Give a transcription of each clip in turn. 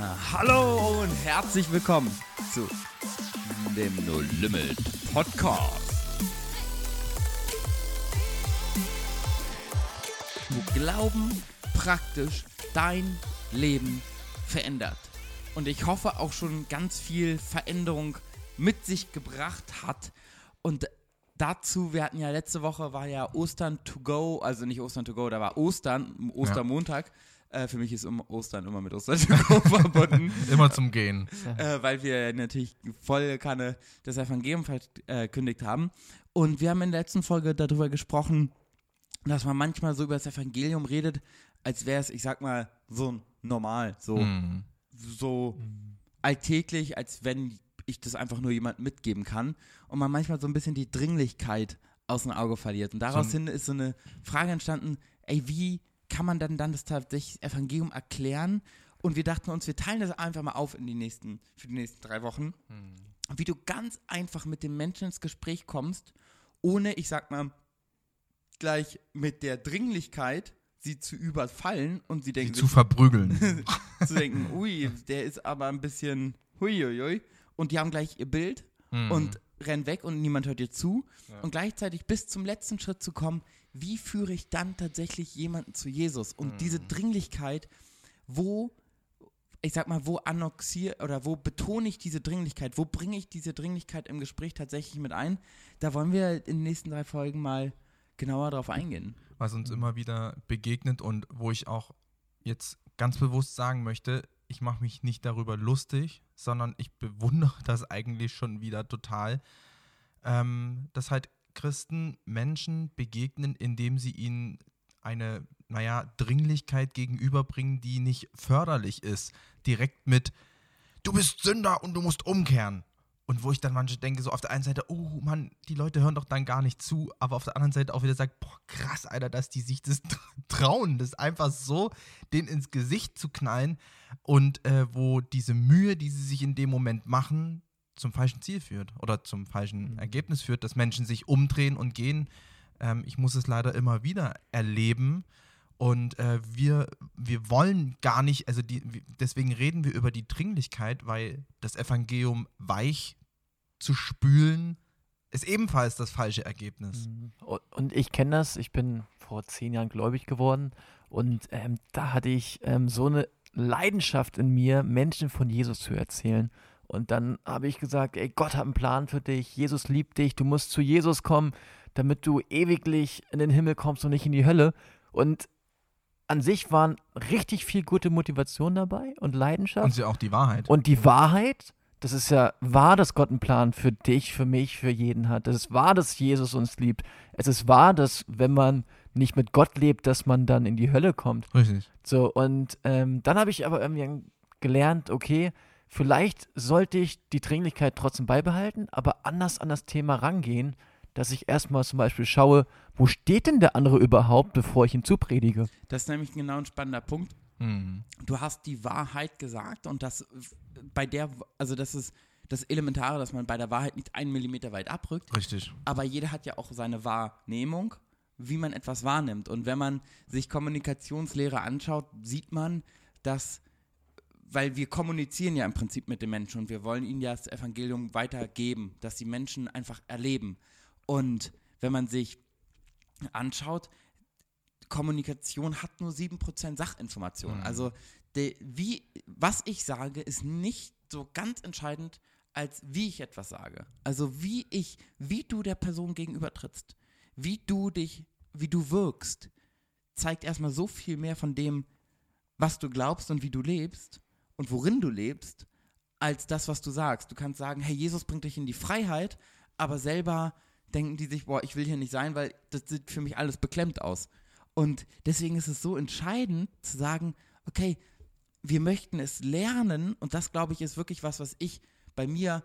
Hallo und herzlich willkommen zu dem No Limit Podcast. Wo Glauben praktisch dein Leben verändert. Und ich hoffe auch schon ganz viel Veränderung mit sich gebracht hat. Und dazu, wir hatten ja letzte Woche war ja Ostern to go, also nicht Ostern to go, da war Ostern, Ostermontag. Äh, für mich ist um Ostern immer mit go verbunden. Immer zum Gehen. äh, weil wir natürlich voll Kanne das Evangelium verkündigt haben. Und wir haben in der letzten Folge darüber gesprochen, dass man manchmal so über das Evangelium redet, als wäre es, ich sag mal, so normal, so, Mhm. so alltäglich, als wenn ich das einfach nur jemand mitgeben kann. Und man manchmal so ein bisschen die Dringlichkeit aus dem Auge verliert. Und daraus So hin ist so eine Frage entstanden, ey, wie kann man dann, dann das tatsächlich Evangelium erklären? Und wir dachten uns, wir teilen das einfach mal auf in die nächsten, für die nächsten drei Wochen wie du ganz einfach mit dem Menschen ins Gespräch kommst, ohne, ich sag mal, gleich mit der Dringlichkeit sie zu überfallen und sie denken, zu verprügeln. zu denken, ui, der ist aber ein bisschen huiuiui und die haben gleich ihr Bild Mhm. und rennen weg und niemand hört dir zu. Und gleichzeitig bis zum letzten Schritt zu kommen, wie führe ich dann tatsächlich jemanden zu Jesus? Und diese Dringlichkeit, wo ich sag mal, wo annoxiere oder wo betone ich diese Dringlichkeit, wo bringe ich diese Dringlichkeit im Gespräch tatsächlich mit ein? Da wollen wir in den nächsten drei Folgen mal genauer drauf eingehen. was uns immer wieder begegnet und wo ich auch jetzt ganz bewusst sagen möchte, ich mache mich nicht darüber lustig, sondern ich bewundere das eigentlich schon wieder total, ähm, dass halt Christen Menschen begegnen, indem sie ihnen eine, naja, Dringlichkeit gegenüberbringen, die nicht förderlich ist. Direkt mit, du bist Sünder und du musst umkehren. Und wo ich dann manche denke, so auf der einen Seite, oh Mann, die Leute hören doch dann gar nicht zu, aber auf der anderen Seite auch wieder sagt, boah, krass, Alter, dass die sich das trauen, das einfach so denen ins Gesicht zu knallen und äh, wo diese Mühe, die sie sich in dem Moment machen, zum falschen Ziel führt oder zum falschen Ergebnis führt, dass Menschen sich umdrehen und gehen. Ähm, ich muss es leider immer wieder erleben. Und äh, wir, wir wollen gar nicht, also die, deswegen reden wir über die Dringlichkeit, weil das Evangelium weich zu spülen ist ebenfalls das falsche Ergebnis. Und- Und ich kenne das, ich bin vor zehn Jahren gläubig geworden und ähm, da hatte ich ähm, so eine Leidenschaft in mir, Menschen von Jesus zu erzählen. Und dann habe ich gesagt, ey, Gott hat einen Plan für dich, Jesus liebt dich, du musst zu Jesus kommen, damit du ewiglich in den Himmel kommst und nicht in die Hölle. Und an sich waren richtig viel gute Motivation dabei und Leidenschaft. Und sie auch die Wahrheit. Und die Wahrheit, das ist ja wahr, dass Gott einen Plan für dich, für mich, für jeden hat. Es ist wahr, dass Jesus uns liebt. Es ist wahr, dass wenn man nicht mit Gott lebt, dass man dann in die Hölle kommt. Richtig. So, und ähm, dann habe ich aber irgendwie gelernt, okay, vielleicht sollte ich die Dringlichkeit trotzdem beibehalten, aber anders an das Thema rangehen, dass ich erstmal zum Beispiel schaue, wo steht denn der andere überhaupt, bevor ich ihm zupredige? Das ist nämlich genau ein spannender Punkt. Mhm. Du hast die Wahrheit gesagt und das bei der, also das ist das Elementare, dass man bei der Wahrheit nicht einen Millimeter weit abrückt. Richtig. aber jeder hat ja auch seine Wahrnehmung, wie man etwas wahrnimmt. Und wenn man sich Kommunikationslehre anschaut, sieht man, dass, weil wir kommunizieren ja im Prinzip mit den Menschen und wir wollen ihnen ja das Evangelium weitergeben, dass die Menschen einfach erleben. Und wenn man sich anschaut, Kommunikation hat nur 7% Sachinformation. Mhm. Also de, wie, was ich sage, ist nicht so ganz entscheidend, als wie ich etwas sage. Also wie ich, wie du der Person gegenüber trittst, wie du dich, wie du wirkst, zeigt erstmal so viel mehr von dem, was du glaubst und wie du lebst und worin du lebst, als das, was du sagst. Du kannst sagen, hey, Jesus bringt dich in die Freiheit, aber selber denken die sich, boah, ich will hier nicht sein, weil das sieht für mich alles beklemmt aus. Und deswegen ist es so entscheidend zu sagen, okay, wir möchten es lernen und das, glaube ich, ist wirklich was, was ich bei mir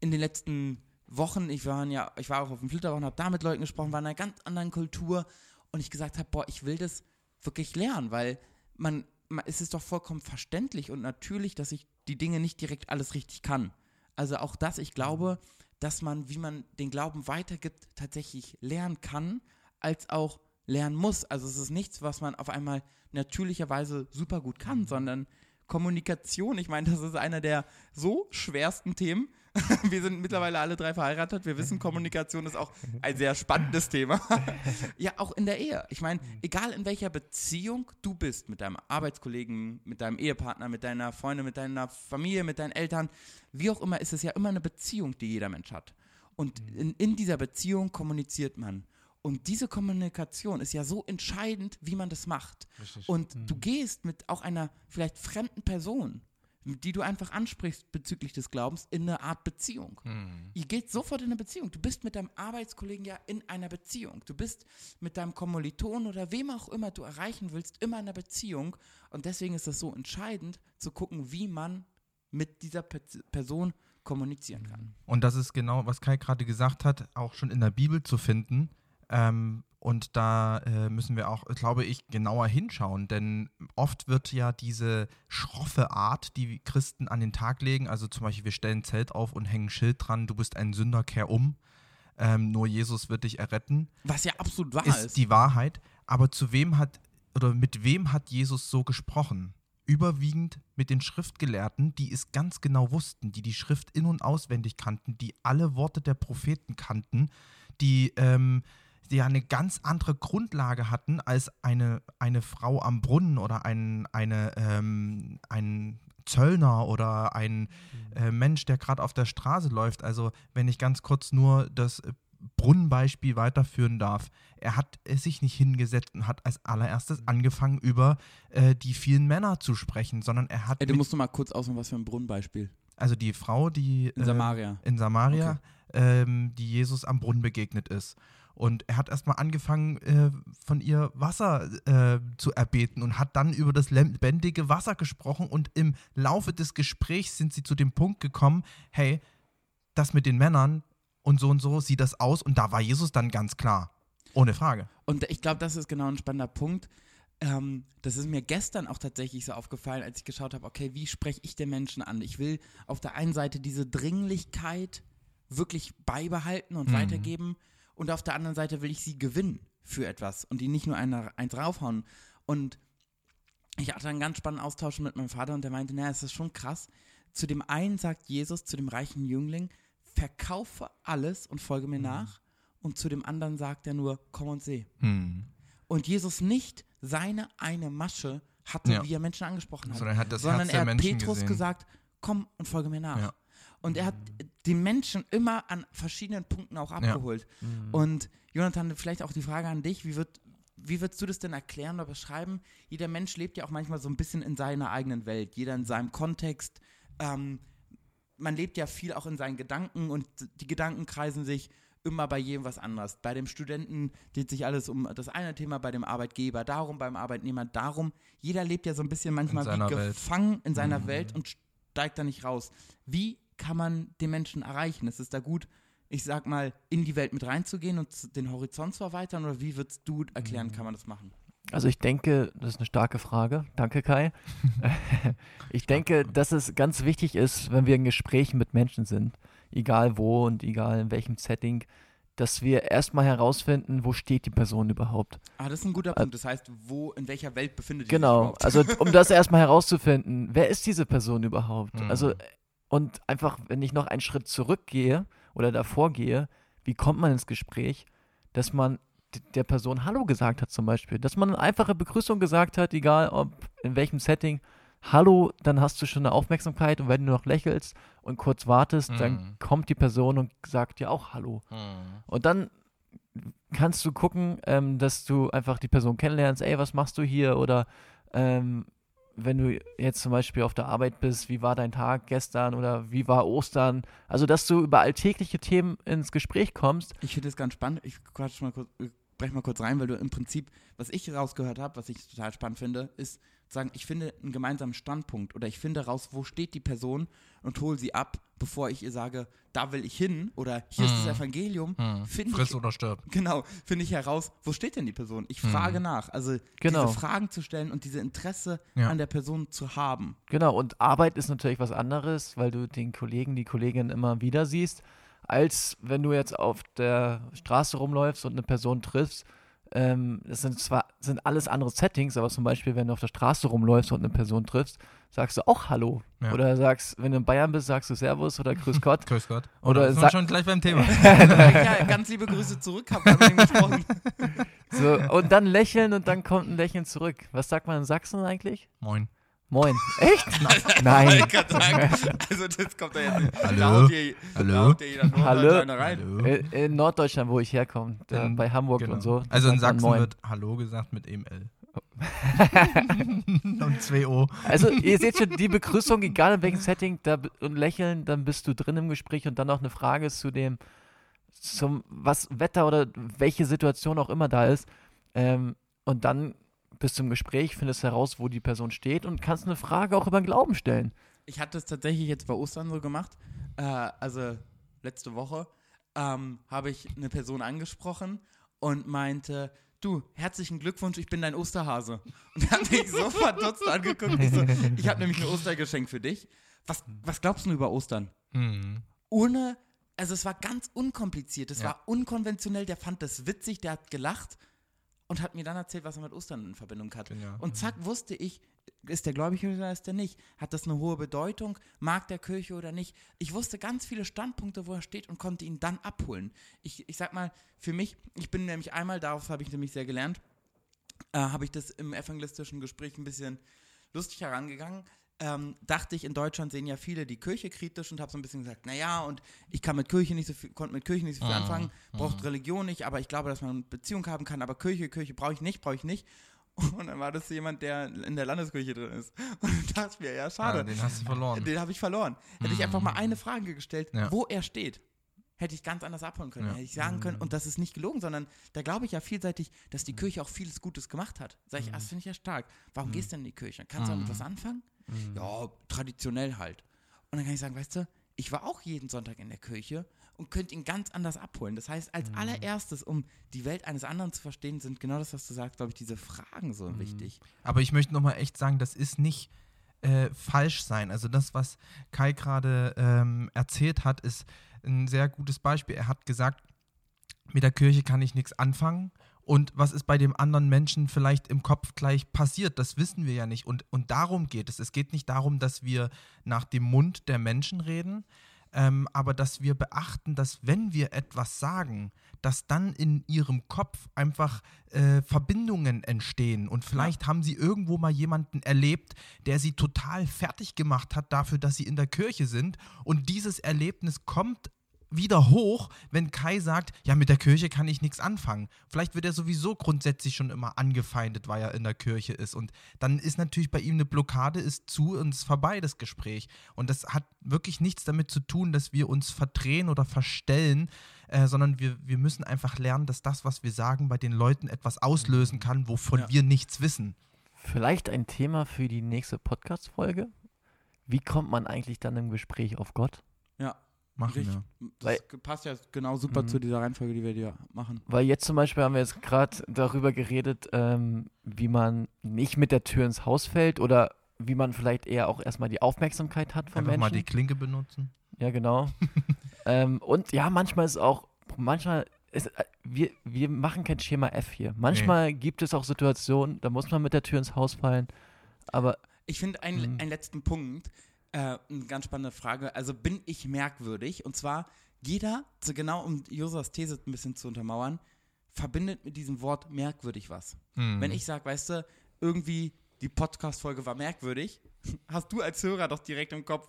in den letzten Wochen, ich war ja, ich war auch auf dem Flitterwochen, und habe da mit Leuten gesprochen, war in einer ganz anderen Kultur und ich gesagt habe, boah, ich will das wirklich lernen, weil man, man es ist doch vollkommen verständlich und natürlich, dass ich die Dinge nicht direkt alles richtig kann. Also auch das, ich glaube, dass man, wie man den Glauben weitergibt, tatsächlich lernen kann, als auch lernen muss. Also es ist nichts, was man auf einmal natürlicherweise super gut kann, sondern Kommunikation, ich meine, das ist einer der so schwersten Themen. Wir sind mittlerweile alle drei verheiratet. Wir wissen, Kommunikation ist auch ein sehr spannendes Thema. ja, auch in der Ehe. Ich meine, egal in welcher Beziehung du bist, mit deinem Arbeitskollegen, mit deinem Ehepartner, mit deiner Freundin, mit deiner Familie, mit deinen Eltern, wie auch immer, ist es ja immer eine Beziehung, die jeder Mensch hat. Und in, in dieser Beziehung kommuniziert man. Und diese Kommunikation ist ja so entscheidend, wie man das macht. Richtig. Und du gehst mit auch einer vielleicht fremden Person, die du einfach ansprichst bezüglich des Glaubens, in eine Art Beziehung. Hm. Ihr geht sofort in eine Beziehung. Du bist mit deinem Arbeitskollegen ja in einer Beziehung. Du bist mit deinem Kommiliton oder wem auch immer du erreichen willst, immer in einer Beziehung. Und deswegen ist es so entscheidend zu gucken, wie man mit dieser Pe Person kommunizieren kann. Und das ist genau, was Kai gerade gesagt hat, auch schon in der Bibel zu finden. Ähm, und da äh, müssen wir auch, glaube ich, genauer hinschauen, denn oft wird ja diese schroffe Art, die Christen an den Tag legen, also zum Beispiel, wir stellen ein Zelt auf und hängen ein Schild dran, du bist ein Sünder, kehr um, ähm, nur Jesus wird dich erretten, Was ja absolut wahr ist ist. die Wahrheit. Aber zu wem hat oder mit wem hat Jesus so gesprochen? Überwiegend mit den Schriftgelehrten, die es ganz genau wussten, die die Schrift in- und auswendig kannten, die alle Worte der Propheten kannten, die, ähm, die ja eine ganz andere Grundlage hatten als eine, eine Frau am Brunnen oder ein, eine, ähm, ein Zöllner oder ein äh, Mensch, der gerade auf der Straße läuft. Also wenn ich ganz kurz nur das äh, Brunnenbeispiel weiterführen darf. Er hat es sich nicht hingesetzt und hat als allererstes angefangen, über äh, die vielen Männer zu sprechen, sondern er hat Ey, du musst noch mal kurz ausmachen, was für ein Brunnenbeispiel. also die Frau, die In äh, Samaria. in Samaria, ähm, die Jesus am Brunnen begegnet ist. Und er hat erstmal angefangen, äh, von ihr Wasser äh, zu erbeten und hat dann über das lebendige Wasser gesprochen. Und im Laufe des Gesprächs sind sie zu dem Punkt gekommen, hey, das mit den Männern und so und so sieht das aus. Und da war Jesus dann ganz klar. Ohne Frage. Und ich glaube, das ist genau ein spannender Punkt. Ähm, das ist mir gestern auch tatsächlich so aufgefallen, als ich geschaut habe, okay, wie spreche ich den Menschen an? Ich will auf der einen Seite diese Dringlichkeit wirklich beibehalten und Mhm. weitergeben und auf der anderen Seite will ich sie gewinnen für etwas und die nicht nur eine, eins raufhauen. Und ich hatte einen ganz spannenden Austausch mit meinem Vater und der meinte, naja, es ist schon krass. Zu dem einen sagt Jesus, zu dem reichen Jüngling, verkaufe alles und folge Mhm. mir nach. Und zu dem anderen sagt er nur, komm und seh Hm. und Jesus nicht seine eine Masche hatte, Ja. wie er Menschen angesprochen hat, Sondern er hat sondern er hat Menschen Petrus gesehen. gesagt, komm und folge mir nach. Ja. Und er hat die Menschen immer an verschiedenen Punkten auch abgeholt. Mhm. Und Jonathan, vielleicht auch die Frage an dich, wie wird wie würdest du das denn erklären oder beschreiben? Jeder Mensch lebt ja auch manchmal so ein bisschen in seiner eigenen Welt, jeder in seinem Kontext. Ähm, man lebt ja viel auch in seinen Gedanken und die Gedanken kreisen sich immer bei jedem was anderes. Bei dem Studenten dreht sich alles um das eine Thema, bei dem Arbeitgeber darum, beim Arbeitnehmer darum. Jeder lebt ja so ein bisschen manchmal wie Welt. gefangen in seiner Mhm. Welt und steigt da nicht raus. Wie kann man den Menschen erreichen? Ist es da gut, ich sag mal, in die Welt mit reinzugehen und den Horizont zu erweitern? Oder wie würdest du erklären, Mhm. kann man das machen? Also ich denke, das ist eine starke Frage. Danke, Kai. ich denke, dass es ganz wichtig ist, wenn wir in Gesprächen mit Menschen sind, egal wo und egal in welchem Setting, dass wir erstmal herausfinden, wo steht die Person überhaupt. Ah, das ist ein guter Punkt. Das heißt, wo, in welcher Welt befindet die Genau, sich überhaupt? also um das erstmal herauszufinden, wer ist diese Person überhaupt? Mhm. Also und einfach, wenn ich noch einen Schritt zurückgehe oder davor gehe, wie kommt man ins Gespräch, dass man der Person Hallo gesagt hat zum Beispiel, dass man eine einfache Begrüßung gesagt hat, egal ob in welchem Setting, Hallo, dann hast du schon eine Aufmerksamkeit und wenn du noch lächelst und kurz wartest, dann Mhm. kommt die Person und sagt dir auch Hallo. Und dann kannst du gucken, ähm, dass du einfach die Person kennenlernst, ey, was machst du hier? Oder ähm, wenn du jetzt zum Beispiel auf der Arbeit bist, wie war dein Tag gestern oder wie war Ostern? Also, dass du über alltägliche Themen ins Gespräch kommst. Ich finde das ganz spannend. Ich quatsch mal kurz, ich brech mal kurz rein, weil du im Prinzip, was ich rausgehört habe, was ich total spannend finde, ist zu sagen, ich finde einen gemeinsamen Standpunkt oder ich finde raus, wo steht die Person und hole sie ab, bevor ich ihr sage, da will ich hin oder hier ist das Mhm. Evangelium. Hm. Friss ich, oder stirb. genau, finde ich heraus, wo steht denn die Person? Ich frage nach. Also Genau. diese Fragen zu stellen und diese Interesse Ja. an der Person zu haben. Genau, und Arbeit ist natürlich was anderes, weil du den Kollegen, die Kollegin immer wieder siehst, als wenn du jetzt auf der Straße rumläufst und eine Person triffst, ähm, das sind zwar sind alles andere Settings, aber zum Beispiel, wenn du auf der Straße rumläufst und eine Person triffst, sagst du auch Hallo. Ja. Oder sagst, wenn du in Bayern bist, sagst du Servus oder Grüß Gott. Grüß Gott. Oder sind wir schon gleich beim Thema. ja, ganz liebe Grüße zurück, hab mit ihm gesprochen. So, und dann lächeln und dann kommt ein Lächeln zurück. Was sagt man in Sachsen eigentlich? Moin. Moin. Echt? Nein. Ich kann sagen, also das kommt da jetzt. Hallo? Da haut dir, Hallo? Da haut dir jeder Norddeutscher Hallo? rein. Hallo. Äh, In Norddeutschland, wo ich herkomme, da Ähm, bei Hamburg Genau. und so. Also in Sachsen Moin. wird Hallo gesagt mit EML. und 2 O. Also ihr seht schon, die Begrüßung, egal in welchem Setting, da und lächeln, dann bist du drin im Gespräch und dann noch eine Frage zu dem, zum was Wetter oder welche Situation auch immer da ist. Ähm, und dann bist du im Gespräch, findest heraus, wo die Person steht und kannst eine Frage auch über den Glauben stellen. Ich hatte es tatsächlich jetzt bei Ostern so gemacht. Äh, also letzte Woche ähm, habe ich eine Person angesprochen und meinte, du, herzlichen Glückwunsch, ich bin dein Osterhase. Und er hat mich so verdutzt angeguckt. Ich, so, ich habe nämlich ein Ostergeschenk für dich. Was, was glaubst du über Ostern? Hm. Ohne, also es war ganz unkompliziert, es Ja. war unkonventionell, der fand das witzig, der hat gelacht und hat mir dann erzählt, was er mit Ostern in Verbindung hat. Genial. Und zack, wusste ich, ist der gläubig oder ist der nicht? Hat das eine hohe Bedeutung? Mag der Kirche oder nicht? Ich wusste ganz viele Standpunkte, wo er steht und konnte ihn dann abholen. Ich, ich sag mal, für mich, ich bin nämlich einmal, darauf habe ich nämlich sehr gelernt, äh, habe ich das im evangelistischen Gespräch ein bisschen lustig herangegangen. Ähm, dachte ich, in Deutschland sehen ja viele die Kirche kritisch und habe so ein bisschen gesagt, naja, und ich kann mit Kirche nicht so viel, konnte mit Kirche nicht so viel Mhm, anfangen, braucht Religion nicht, aber ich glaube, dass man Beziehung haben kann, aber Kirche, Kirche brauche ich nicht, brauche ich nicht. Und dann war das jemand, der in der Landeskirche drin ist. Und da dachte ich mir, ja, Ah, schade. den hast du verloren. Den habe ich verloren. Hätte ich einfach mal eine Frage gestellt, Ja. wo er steht, hätte ich ganz anders abholen können. Ja. Hätte ich sagen können, und das ist nicht gelogen, sondern da glaube ich ja vielseitig, dass die Kirche auch vieles Gutes gemacht hat. Sag ich, ah, das finde ich ja stark. Warum gehst du denn in die Kirche? Kannst du damit was anfangen? Ja, traditionell halt. Und dann kann ich sagen, weißt du, ich war auch jeden Sonntag in der Kirche und könnte ihn ganz anders abholen. Das heißt, als allererstes, um die Welt eines anderen zu verstehen, sind genau das, was du sagst, glaube ich, diese Fragen so wichtig. Aber ich möchte nochmal echt sagen, das ist nicht äh, falsch sein. Also das, was Kai gerade ähm, erzählt hat, ist ein sehr gutes Beispiel. Er hat gesagt, mit der Kirche kann ich nichts anfangen. Und was ist bei dem anderen Menschen vielleicht im Kopf gleich passiert? Das wissen wir ja nicht. Und, und darum geht es. Es geht nicht darum, dass wir nach dem Mund der Menschen reden, ähm, aber dass wir beachten, dass wenn wir etwas sagen, dass dann in ihrem Kopf einfach äh, Verbindungen entstehen. Und vielleicht haben sie irgendwo mal jemanden erlebt, der sie total fertig gemacht hat dafür, dass sie in der Kirche sind. Und dieses Erlebnis kommt wieder hoch, wenn Kai sagt, ja, mit der Kirche kann ich nichts anfangen. Vielleicht wird er sowieso grundsätzlich schon immer angefeindet, weil er in der Kirche ist. Und dann ist natürlich bei ihm eine Blockade, ist zu und ist vorbei, das Gespräch. Und das hat wirklich nichts damit zu tun, dass wir uns verdrehen oder verstellen, äh, sondern wir, wir müssen einfach lernen, dass das, was wir sagen, bei den Leuten etwas auslösen kann, wovon Ja. wir nichts wissen. Vielleicht ein Thema für die nächste Podcast-Folge. Wie kommt man eigentlich dann im Gespräch auf Gott? Ja, Machen richtig. wir. Das Weil- passt ja genau super Mhm. zu dieser Reihenfolge, die wir dir machen. Weil jetzt zum Beispiel haben wir jetzt gerade darüber geredet, ähm, wie man nicht mit der Tür ins Haus fällt oder wie man vielleicht eher auch erstmal die Aufmerksamkeit hat von Einfach mal Menschen. die Klinke benutzen. Ja, genau. ähm, und ja, manchmal ist auch, manchmal ist, äh, wir, wir machen kein Schema F hier. Manchmal gibt es auch Situationen, da muss man mit der Tür ins Haus fallen. Aber Ich finde einen, Mhm. einen letzten Punkt, äh, eine ganz spannende Frage. Also bin ich merkwürdig? Und zwar, jeder, so genau um Josas These ein bisschen zu untermauern, verbindet mit diesem Wort merkwürdig was. Hm. Wenn ich sage, weißt du, irgendwie die Podcast-Folge war merkwürdig, hast du als Hörer doch direkt im Kopf,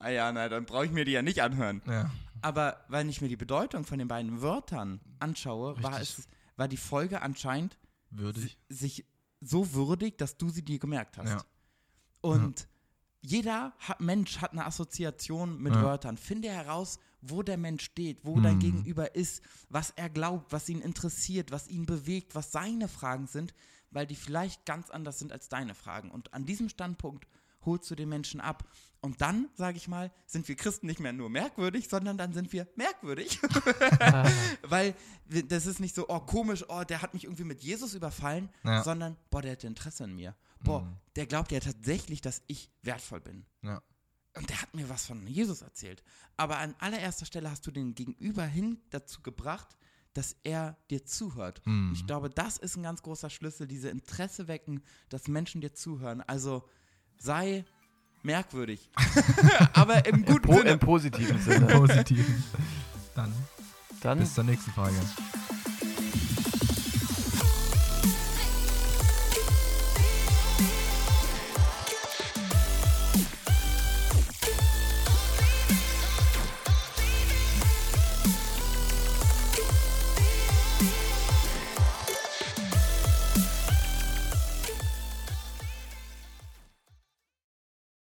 ah ja, na, dann brauche ich mir die ja nicht anhören. Ja. Aber wenn ich mir die Bedeutung von den beiden Wörtern anschaue, war, es, war die Folge anscheinend Würdig. si- sich so würdig, dass du sie dir gemerkt hast. Ja. Und jeder hat, Mensch hat eine Assoziation mit Ja. Wörtern. Finde heraus, wo der Mensch steht, wo dein Mhm. Gegenüber ist, was er glaubt, was ihn interessiert, was ihn bewegt, was seine Fragen sind, weil die vielleicht ganz anders sind als deine Fragen. Und an diesem Standpunkt holst du den Menschen ab. Und dann, sage ich mal, sind wir Christen nicht mehr nur merkwürdig, sondern dann sind wir merkwürdig. Weil das ist nicht so, oh komisch, oh, der hat mich irgendwie mit Jesus überfallen, Ja. sondern, boah, der hat Interesse an mir. Boah, Mhm. der glaubt ja tatsächlich, dass ich wertvoll bin. Ja. Und der hat mir was von Jesus erzählt. Aber an allererster Stelle hast du den Gegenüber hin dazu gebracht, dass er dir zuhört. Mhm. Ich glaube, das ist ein ganz großer Schlüssel, diese Interesse wecken, dass Menschen dir zuhören. Also sei merkwürdig. Aber im guten Po Sinne. Im positiven Sinne. Positiv. Dann Dann bis zur nächsten Frage.